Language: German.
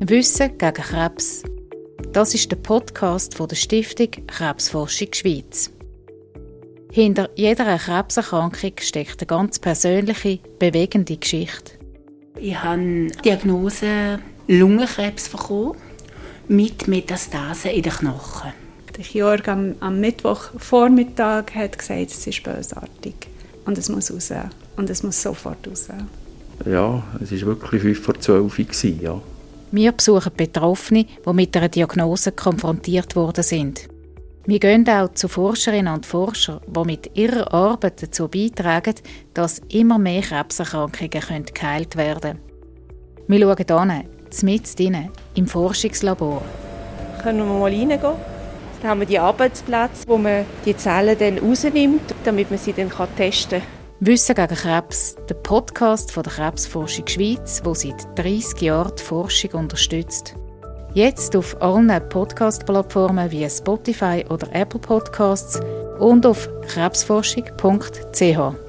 Wissen gegen Krebs. Das ist der Podcast von der Stiftung Krebsforschung Schweiz. Hinter jeder Krebserkrankung steckt eine ganz persönliche, bewegende Geschichte. Ich habe die Diagnose Lungenkrebs bekommen mit Metastasen in den Knochen. Der Chirurg am, am Mittwochvormittag hat gesagt, es ist bösartig und es muss raus. Und es muss sofort raus. Ja, es war wirklich 5 vor 12 Uhr. Ja. Wir besuchen Betroffene, die mit einer Diagnose konfrontiert worden sind. Wir gehen auch zu Forscherinnen und Forschern, die mit ihrer Arbeit dazu beitragen, dass immer mehr Krebserkrankungen geheilt werden können. Wir schauen hier, mitten drinnen, im Forschungslabor. Können wir mal reingehen? Dann haben wir die Arbeitsplätze, wo man die Zellen dann rausnimmt, damit man sie dann testen kann. Wissen gegen Krebs, der Podcast von der Krebsforschung Schweiz, wo seit 30 Jahren die Forschung unterstützt. Jetzt auf allen Podcast-Plattformen wie Spotify oder Apple Podcasts und auf krebsforschung.ch.